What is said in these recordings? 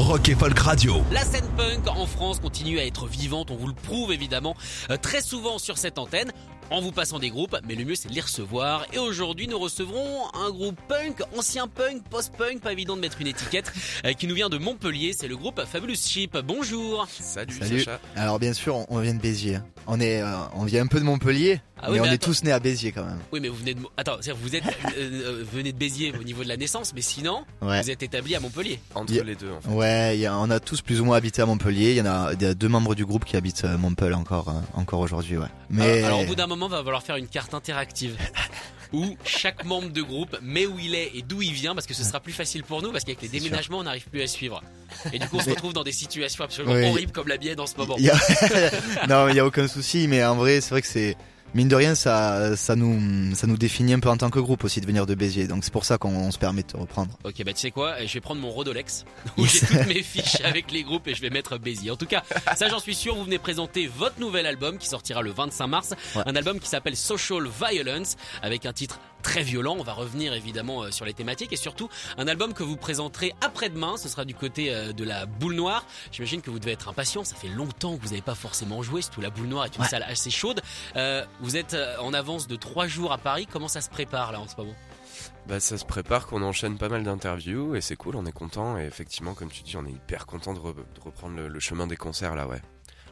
Rock et Folk Radio. La scène punk en France continue à être vivante, on vous le prouve évidemment euh, très souvent sur cette antenne en vous passant des groupes, mais le mieux c'est de les recevoir. Et aujourd'hui nous recevrons un groupe punk, ancien punk, post-punk, pas évident de mettre une étiquette, euh, qui nous vient de Montpellier, c'est le groupe Fabulous Sheep. Bonjour Salut, Salut. Sacha. Alors bien sûr, on- vient de Béziers. On est, euh, on vient un peu de Montpellier, Ah oui, mais on est tous nés à Béziers quand même. Oui mais vous venez de... Attends, c'est-à-dire vous êtes euh, euh, venez de Béziers au niveau de la naissance, mais sinon Ouais. vous êtes établi à Montpellier. Entre les deux, en fait. Ouais, il y a- on a tous plus ou moins habité à Montpellier. Il y en a, il y a deux membres du groupe qui habitent euh, Montpellier encore, euh, encore aujourd'hui, ouais. Mais Alors, alors, au bout d'un moment, va falloir faire une carte interactive où chaque membre de groupe met où il est et d'où il vient parce que ce sera plus facile pour nous parce qu'avec les déménagements, on n'arrive plus à suivre. Et du coup, on se retrouve dans des situations absolument Oui. horribles comme la bienne en ce moment. a... non, il y a aucun souci. Mais en vrai, c'est vrai que c'est mine de rien, ça, ça nous, ça nous définit un peu en tant que groupe aussi de venir de Béziers. Donc c'est pour ça qu'on on se permet de te reprendre. Ok, bah tu sais quoi, je vais prendre mon Rodolex où j'ai toutes mes fiches avec les groupes et je vais mettre Béziers. En tout cas, ça j'en suis sûr, vous venez présenter votre nouvel album qui sortira le 25 mars. Ouais. Un album qui s'appelle Social Violence avec un titre très violent. On va revenir évidemment euh, sur les thématiques et surtout un album que vous présenterez après-demain. Ce sera du côté euh, de la boule noire. J'imagine que vous devez être impatient. Ça fait longtemps que vous n'avez pas forcément joué. Surtout la boule noire est une Ouais. salle assez chaude. Euh, vous êtes en avance de trois jours à Paris. Comment ça se prépare là en ce moment? Bah, ça se prépare qu'on enchaîne pas mal d'interviews et c'est cool, on est content. Et effectivement, comme tu dis, on est hyper content de, re- de reprendre le, le chemin des concerts là, ouais.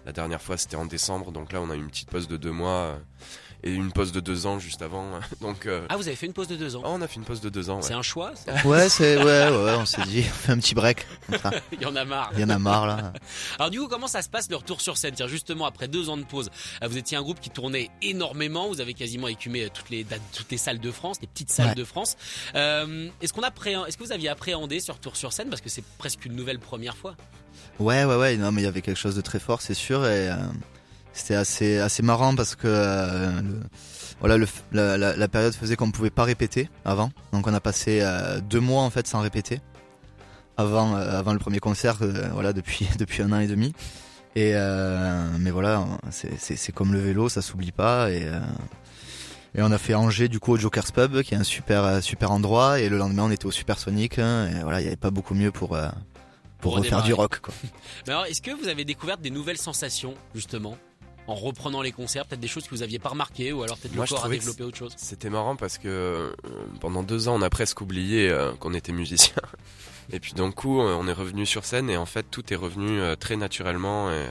La dernière fois c'était en décembre, donc là on a eu une petite pause de deux mois euh, et une pause de deux ans juste avant. Donc euh, Ah, vous avez fait une pause de deux ans. oh, on a fait une pause de deux ans. C'est Ouais. un choix ça Ouais, c'est ouais, ouais, ouais, on s'est dit, on fait un petit break. Il y en a marre. Il y en a marre là. Alors du coup, comment ça se passe le retour sur scène? Tiens, Justement, après deux ans de pause, euh, vous étiez un groupe qui tournait énormément. Vous avez quasiment écumé euh, toutes les toutes les salles de France, les petites salles Ouais. de France. Euh, est-ce qu'on appréhend- Est-ce que vous aviez appréhendé ce retour sur scène? Parce que c'est presque une nouvelle première fois Ouais, ouais, ouais. Non, mais il y avait quelque chose de très fort, c'est sûr. Et euh, c'était assez, assez marrant parce que euh, le- voilà, le, la, la- la période faisait qu'on ne pouvait pas répéter avant. Donc on a passé euh, deux mois en fait sans répéter avant, euh, avant le premier concert. euh, voilà, depuis depuis un an et demi. Et euh, mais voilà, c'est- comme le vélo, ça s'oublie pas. Et euh, et on a fait Angers du coup au Joker's Pub, qui est un super super endroit. Et le lendemain, on était au Supersonic. hein, et voilà, il n'y avait pas beaucoup mieux pour euh, pour, Pour refaire du rock. Quoi. Mais alors, est-ce que vous avez découvert des nouvelles sensations justement? En reprenant les concerts, peut-être des choses que vous aviez pas remarquées ou alors peut-être le corps a développé autre chose C'était marrant parce que euh, pendant deux ans on a presque oublié euh, qu'on était musicien. Et puis d'un coup euh, on est revenu sur scène et en fait tout est revenu euh, très naturellement. Et,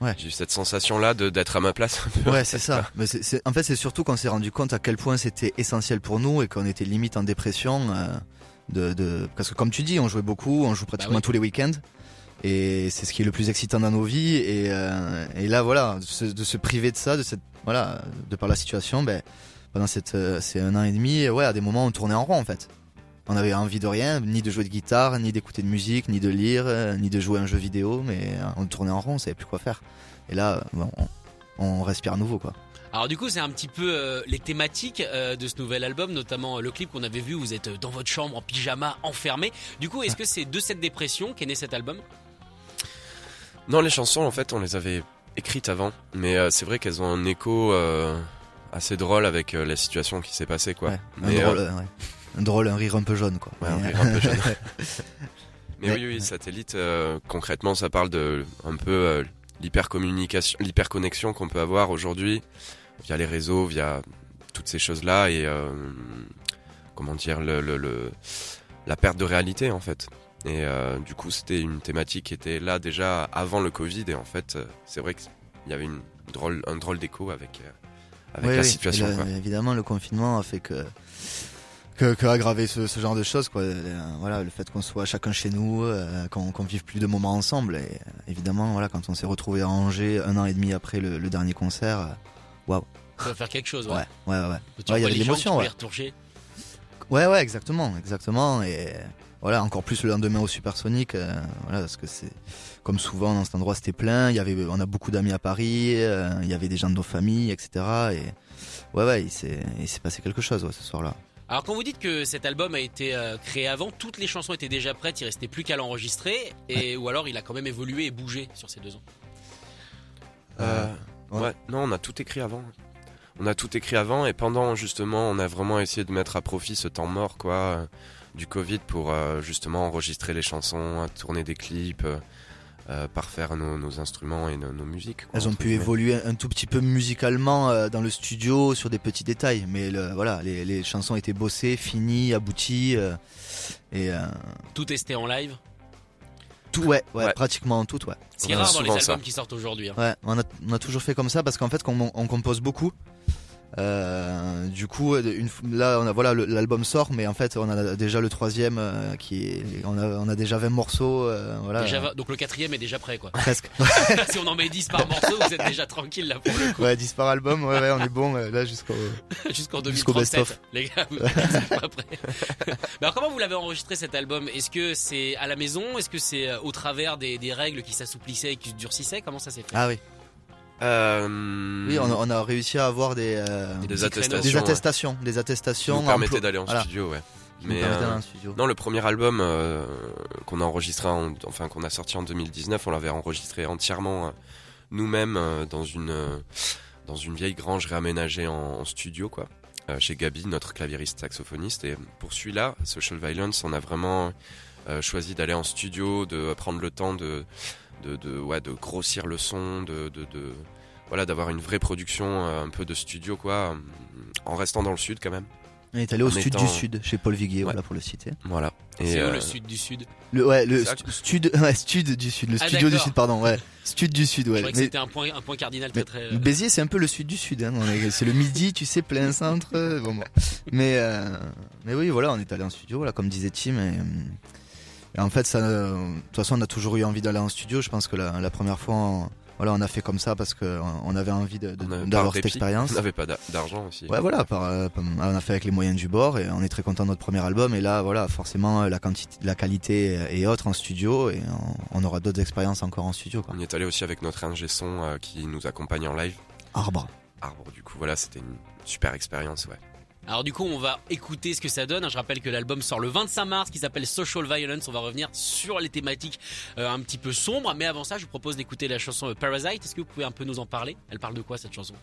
Ouais. J'ai eu cette sensation là d'être à ma place. Ouais, c'est ça. Mais en fait, c'est surtout qu'on s'est rendu compte à quel point c'était essentiel pour nous et qu'on était limite en dépression. euh, de, de... Parce que comme tu dis, on jouait beaucoup, on joue pratiquement Bah oui. tous les week-ends. Et c'est ce qui est le plus excitant dans nos vies. Et, euh, et là, voilà, de se, de se priver de ça, de cette, voilà, de par la situation, ben, pendant cette, euh, ces un an et demi, ouais, à des moments, on tournait en rond, en fait. On avait envie de rien, ni de jouer de guitare, ni d'écouter de musique, ni de lire, euh, ni de jouer à un jeu vidéo, mais on tournait en rond, on savait plus quoi faire. Et là, bon, on, on respire à nouveau, quoi. Alors du coup, c'est un petit peu euh, les thématiques euh, de ce nouvel album, notamment euh, le clip qu'on avait vu. Où vous êtes dans votre chambre en pyjama, enfermé. Du coup, est-ce que c'est de cette dépression qu'est né cet album? Non, les chansons, en fait, on les avait écrites avant, mais euh, c'est vrai qu'elles ont un écho euh, assez drôle avec euh, la situation qui s'est passée, quoi. Ouais, Mais, un, drôle, ouais. un drôle, un rire un peu jaune, quoi. Ouais, un Mais- rire un peu jaune. Mais oui, oui, satellite, concrètement, ça parle de un peu l'hypercommunication, l'hyperconnexion qu'on peut avoir aujourd'hui via les réseaux, via toutes ces choses-là et comment dire le, le, le- la perte de réalité en fait. Et euh, du coup, c'était une thématique qui était là déjà avant le Covid et en fait, euh, c'est vrai qu'il y avait une drôle, un drôle d'écho avec euh, avec Oui, la oui. situation. Quoi. Évidemment, le confinement a fait que que, que aggraver ce, ce genre de choses, quoi. Voilà, le fait qu'on soit chacun chez nous, euh, qu'on qu'on vive plus de moments ensemble. Et euh, évidemment, voilà, quand on s'est retrouvé à Angers un an et demi après le, le dernier concert, euh, Ça va faire quelque chose. ouais, Ouais. ouais, il y les de l'émotion, ouais. Ouais, ouais, exactement, exactement. Et voilà, encore plus le lendemain au Supersonic, euh, voilà, parce que c'est comme souvent dans cet endroit, c'était plein. Il y avait, on a beaucoup d'amis à Paris, euh, il y avait des gens de nos familles, etc. Et ouais, ouais, il s'est, passé quelque chose ouais, ce soir-là. Alors quand vous dites que cet album a été euh, créé avant, toutes les chansons étaient déjà prêtes, il restait plus qu'à l'enregistrer, et ou alors il a quand même évolué et bougé sur ces deux ans? Euh, ouais. ouais. non, on a tout écrit avant. On a tout écrit avant et pendant justement, on a vraiment essayé de mettre à profit ce temps mort quoi euh, du Covid pour euh, justement enregistrer les chansons, tourner des clips, euh, euh, parfaire nos, nos instruments et nos, nos musiques. quoi, Elles ont pu guillemets. évoluer un tout petit peu musicalement euh, dans le studio sur des petits détails, mais le, voilà, les, les chansons étaient bossées, finies, abouties, euh, et euh, Tout testé en live? tout, ouais, ouais, Ouais. pratiquement tout, ouais. Ce qui est On a rare dans les albums ça. qui sortent aujourd'hui. hein. Ouais, on a, on a toujours fait comme ça parce qu'en fait, on compose beaucoup, euh, du coup, une, là, on a, voilà, l'album sort, mais en fait, on a déjà le troisième euh, qui est, on a, on a déjà 20 morceaux, euh, voilà, Déjà donc le quatrième est déjà prêt quoi. presque. si on en met 10 par morceau, vous êtes déjà tranquille là pour le coup. ouais, 10 par album, ouais, ouais, on est bon euh, là jusqu'au. Jusqu'en Jusqu'au 2037. best-of. Les gars, vous êtes pas prêts. Mais alors comment vous l'avez enregistré cet album? Est-ce que c'est à la maison? Est-ce que c'est au travers des, des règles qui s'assouplissaient et qui se durcissaient? Comment ça s'est fait? Ah oui, Euh, oui, on a, on a réussi à avoir des, euh, Des attestations. des attestations, des qui attestations. nous permettaient d'aller en voilà, studio, ouais. qui Mais euh, d'aller en studio. non, le premier album euh, qu'on a enregistré, en- enfin qu'on a sorti en 2019, on l'avait enregistré entièrement euh, nous-mêmes euh, dans une euh, dans une vieille grange réaménagée en, en studio, quoi. euh, chez Gabi, notre claviériste saxophoniste. Et pour celui-là, Social Violence, on a vraiment euh, choisi d'aller en studio, de prendre le temps de, de, de, ouais, de grossir le son, de, de, de voilà, d'avoir une vraie production euh, un peu de studio, quoi, euh, en restant dans le sud quand même. On est allé au en sud étant- du sud, chez Paul Viguier, Ouais. voilà pour le citer. Voilà. C'est Et, où euh, le sud du sud? Le, ouais, le stu- stud, ouais, stud du sud, le Ah, studio du sud, pardon, ouais. Stud du sud, Je ouais. croyais que c'était un point, un point cardinal Mais très très. le Béziers, c'est un peu le sud du sud. Hein. C'est le midi, tu sais, plein centre. euh, Bon, bon. Mais, euh, mais oui, voilà, on est allé en studio, voilà, comme disait Tim. Et, euh, et en fait, ça, euh, de toute façon, on a toujours eu envie d'aller en studio. Je pense que la, la première fois, on, voilà, on a fait comme ça parce que on avait envie d'avoir cette expérience. On n'avait pas d'a- d'argent aussi. Ouais, voilà, par, euh, par- on a fait avec les moyens du bord et on est très content de notre premier album. Et là, voilà, forcément, la quantité, la qualité est autre en studio et on, on aura d'autres expériences encore en studio. Quoi. On y est allé aussi avec notre ingé son euh, qui nous accompagne en live. Arbre. Arbre, du coup, voilà, c'était une super expérience, ouais. Alors du coup, on va écouter ce que ça donne. Je rappelle que l'album sort le 25 mars, qui s'appelle Social Violence. On va revenir sur les thématiques euh, un petit peu sombres, mais avant ça, je vous propose d'écouter la chanson Parasite. Est-ce que vous pouvez un peu nous en parler? Elle parle de quoi cette chanson?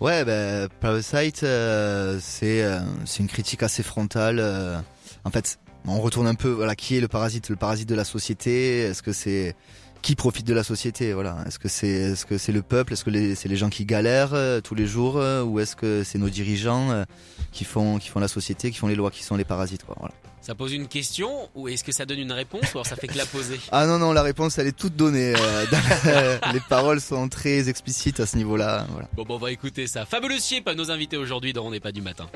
Ouais, ben, Parasite, euh, c'est euh, c'est une critique assez frontale. en fait, on retourne un peu, voilà, qui est le parasite Le parasite de la société? Est-ce que c'est qui profite de la société Voilà, est-ce que c'est est-ce que c'est le peuple? Est-ce que c'est les gens qui galèrent euh, tous les jours euh, Ou est-ce que c'est nos dirigeants euh, qui font qui font la société, qui font les lois, qui sont les parasites quoi, voilà. Ça pose une question ou est-ce que ça donne une réponse ou alors ça fait que la poser? Ah non non, la réponse elle est toute donnée. dans- les paroles sont très explicites à ce niveau-là. Voilà. Bon, bon, on va écouter ça. Fabulous Chip, nos invités aujourd'hui dans On n'est pas du matin.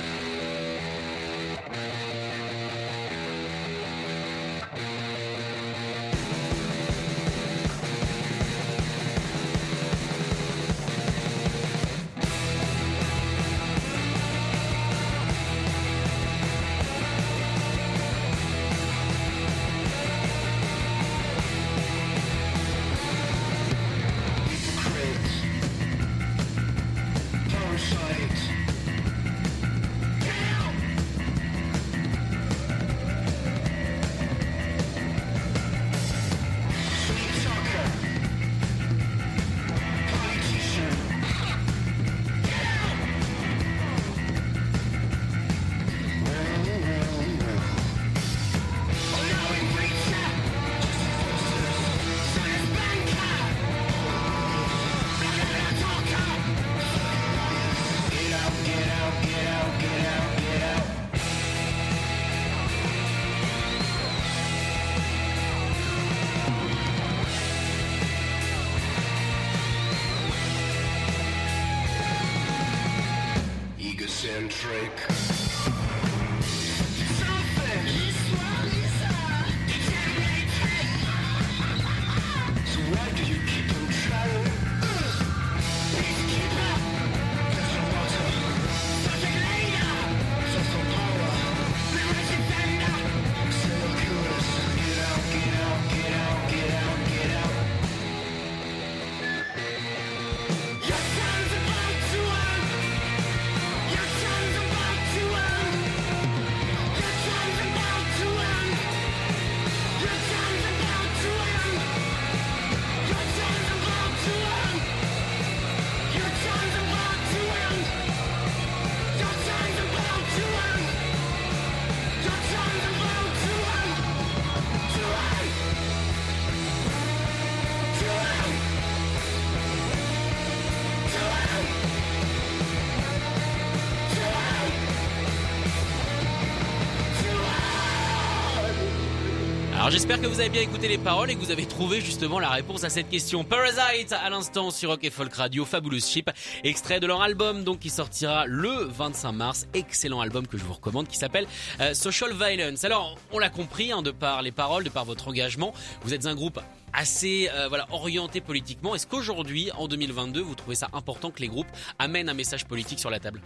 J'espère que vous avez bien écouté les paroles et que vous avez trouvé justement la réponse à cette question. Parasite à l'instant sur Rock et Folk Radio, Fabulous Ship, extrait de leur album donc qui sortira le 25 mars. Excellent album que je vous recommande qui s'appelle euh, Social Violence. Alors on l'a compris hein, de par les paroles, de par votre engagement, vous êtes un groupe assez euh, voilà orienté politiquement. Est-ce qu'aujourd'hui en 2022 vous trouvez ça important que les groupes amènent un message politique sur la table?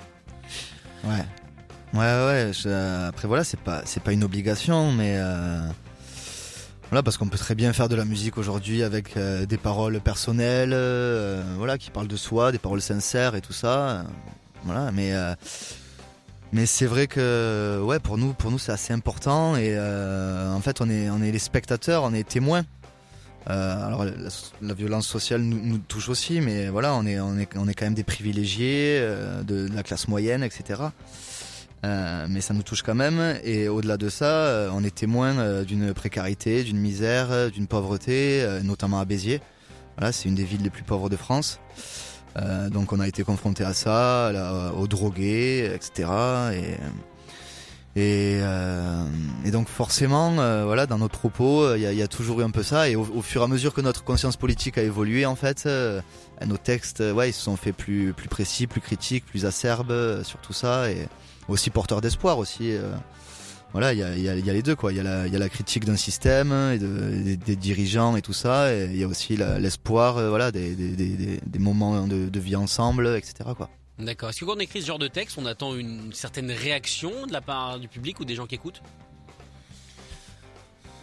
Ouais. Ouais, ouais. je- après, voilà, c'est pas, c'est pas une obligation, mais. euh, Voilà, parce qu'on peut très bien faire de la musique aujourd'hui avec euh, des paroles personnelles, euh, voilà, qui parlent de soi, des paroles sincères et tout ça. voilà, mais. euh, mais c'est vrai que, ouais, pour nous, pour nous, c'est assez important et en fait, on est, on est les spectateurs, on est témoins. Alors la, violence sociale nous, touche aussi, mais voilà, on est, on est, on est quand même des privilégiés de la classe moyenne, etc. Euh, mais ça nous touche quand même. Et au-delà de ça, euh, on est témoin euh, d'une précarité, d'une misère, d'une pauvreté, notamment à Béziers. Voilà, c'est une des villes les plus pauvres de France. Donc on a été confronté à ça, aux drogués, etc. Et, donc forcément, voilà, dans notre propos, il y, a, toujours eu un peu ça. Et au, fur et à mesure que notre conscience politique a évolué, en fait, nos textes, ouais, ils se sont fait plus, précis, plus critiques, plus acerbes sur tout ça, aussi porteurs d'espoir aussi. euh. voilà, il y a, y, a, y a les deux quoi. Il y a la, il y a la critique d'un système, et de, des, des dirigeants et tout ça, et il y a aussi l'espoir, euh, voilà, des, des, des, des- des moments de, de vie ensemble, etc. Quoi. D'accord. Est-ce que quand on écrit ce genre de texte, on attend une certaine réaction de la part du public ou des gens qui écoutent?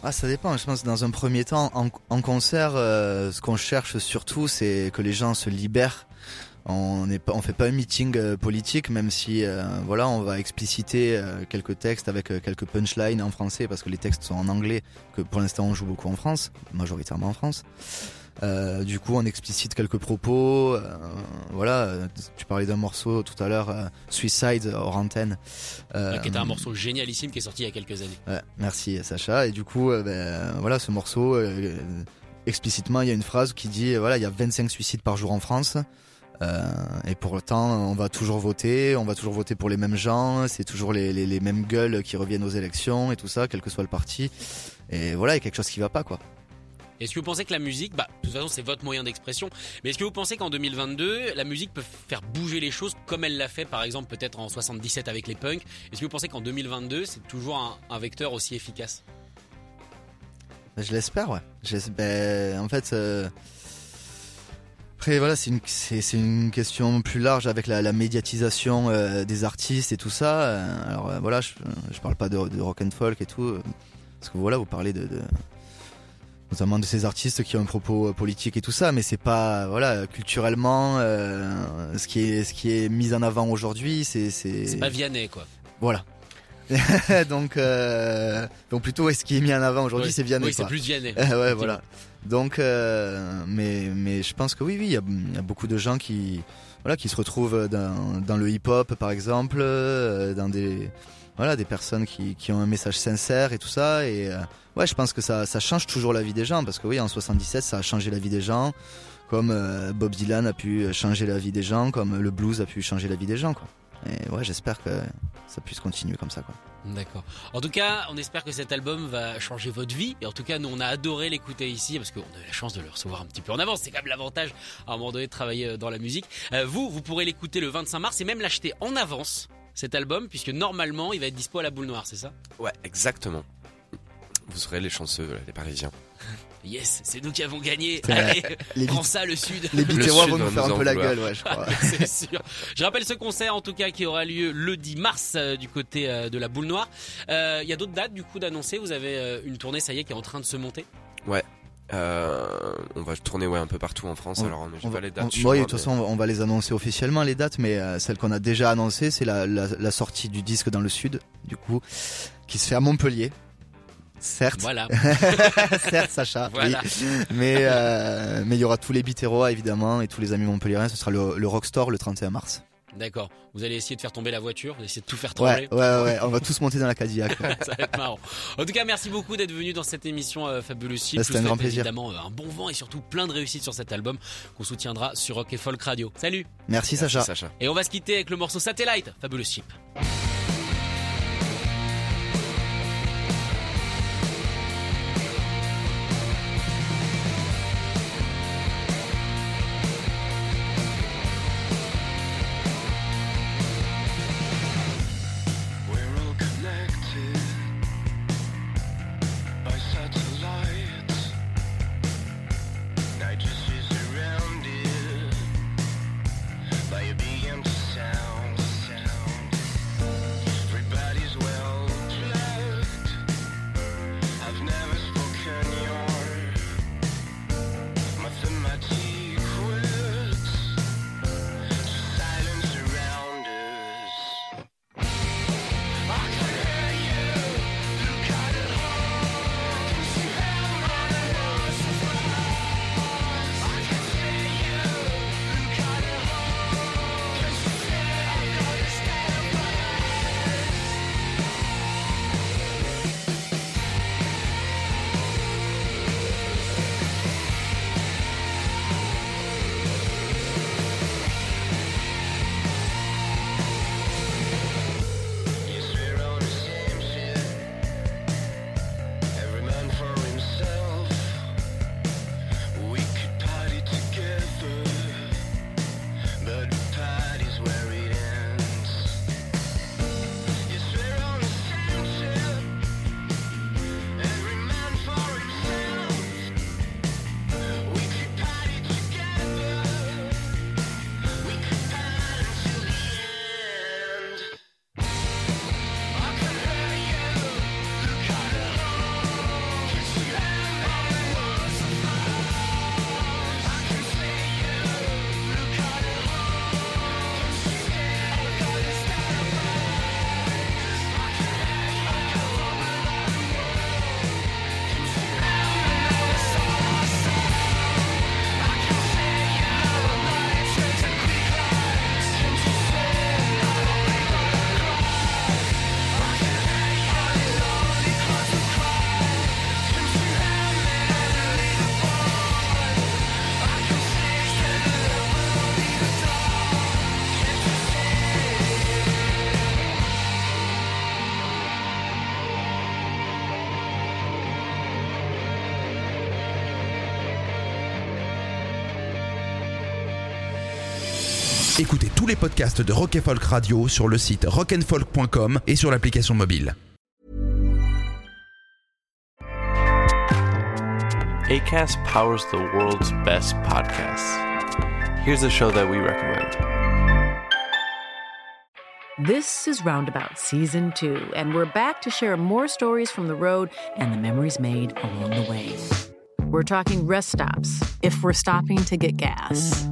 Ah, ça dépend. Je pense que dans un premier temps, en, en concert, euh, ce qu'on cherche surtout, c'est que les gens se libèrent. On on fait pas un meeting euh, politique, même si, euh, voilà, on va expliciter euh, quelques textes avec euh, quelques punchlines en français, parce que les textes sont en anglais, que pour l'instant on joue beaucoup en France, majoritairement en France. Du coup, on explicite quelques propos. voilà, tu parlais d'un morceau tout à l'heure, Suicide hors antenne. Qui était un morceau génialissime qui est sorti il y a quelques années. Ouais, merci Sacha. Et du coup, ben, voilà, ce morceau, explicitement, il y a une phrase qui dit, voilà, il y a 25 suicides par jour en France. Euh, et pour autant, on va toujours voter, on va toujours voter pour les mêmes gens, c'est toujours les, les, les mêmes gueules qui reviennent aux élections et tout ça, quel que soit le parti. Et voilà, il y a quelque chose qui va pas, quoi. Est-ce que vous pensez que la musique, bah, de toute façon, c'est votre moyen d'expression, mais est-ce que vous pensez qu'en 2022, la musique peut faire bouger les choses comme elle l'a fait, par exemple, peut-être en 77 avec les punks? Est-ce que vous pensez qu'en 2022, c'est toujours un, un vecteur aussi efficace? Je l'espère, ouais. Ben, en fait, euh, après voilà, c'est une, c'est, une question plus large avec la, la médiatisation euh, des artistes et tout ça. Euh, alors euh, voilà, je, je parle pas de, de rock and folk et tout, euh, parce que voilà, vous parlez de, de notamment de ces artistes qui ont un propos politique et tout ça, mais c'est pas voilà culturellement ce qui est ce qui est mis en avant aujourd'hui, c'est c'est, pas Vianney, quoi. voilà. donc donc plutôt ce qui est mis en avant aujourd'hui, Oui. c'est Vianney. Oui, c'est plus Vianney. Ouais, voilà. Donc, euh, mais, mais je pense que oui, oui, il y a, beaucoup de gens qui, voilà, qui se retrouvent dans, dans le hip-hop, par exemple, euh, dans des, voilà, des personnes qui, qui ont un message sincère et tout ça. Et euh, ouais, je pense que ça, ça change toujours la vie des gens, parce que oui, en 77, ça a changé la vie des gens, comme euh, Bob Dylan a pu changer la vie des gens, comme le blues a pu changer la vie des gens, quoi. Et ouais, j'espère que ça puisse continuer comme ça, quoi. D'accord. En tout cas, on espère que cet album va changer votre vie. Et en tout cas, nous, on a adoré l'écouter ici parce qu'on a eu la chance de le recevoir un petit peu en avance. C'est quand même l'avantage à un moment donné de travailler euh, dans la musique. Euh, vous, vous pourrez l'écouter le 25 mars et même l'acheter en avance, cet album, puisque normalement, il va être dispo à la boule noire, c'est ça? Ouais, exactement. Vous serez les chanceux, les Parisiens. Yes, c'est nous qui avons gagné. Allez, les prends ça, le Sud. Les Le Biterrois Sud vont nous faire un peu la gueule, ouais, je crois. c'est sûr. Je rappelle ce concert en tout cas qui aura lieu le 10 mars euh, du côté euh, de la boule noire. Euh, Il y a d'autres dates du coup d'annoncer? Vous avez euh, une tournée, ça y est, qui est en train de se monter? Euh, on va tourner ouais un peu partout en France. On- alors On va- les dates. on- sur oui, moi, de toute façon, on va- on va les annoncer officiellement les dates, mais euh, celle qu'on a déjà annoncée, c'est la, la, la sortie du disque dans le sud, du coup, qui se fait à Montpellier. Certes, Voilà. certes, Sacha. Voilà. oui. Mais euh, mais il y aura tous les Biterrois évidemment et tous les amis montpelliérains. Ce sera le, le Rockstore le 31 mars. D'accord. Vous allez essayer de faire tomber la voiture, vous allez essayer de tout faire Ouais, trembler. ouais, ouais. On va tous monter dans la Cadillac. ouais. ça va être marrant. En tout cas, merci beaucoup d'être venu dans cette émission euh, Fabulous Chic. Bah, c'était un grand plaisir. Évidemment, euh, un bon vent et surtout plein de réussite sur cet album qu'on soutiendra sur Rock et Folk Radio. Salut. Merci Merci, Sacha. Sacha. Et on va se quitter avec le morceau Satellite, Fabulous Chip. Écoutez tous les podcasts de Rock and Folk Radio sur le site rockandfolk.com et sur l'application mobile. ACAST powers the world's best podcasts. Here's a show that we recommend. This is Roundabout Season 2, and we're back to share more stories from the road and the memories made along the way. We're talking rest stops, if we're stopping to get gas.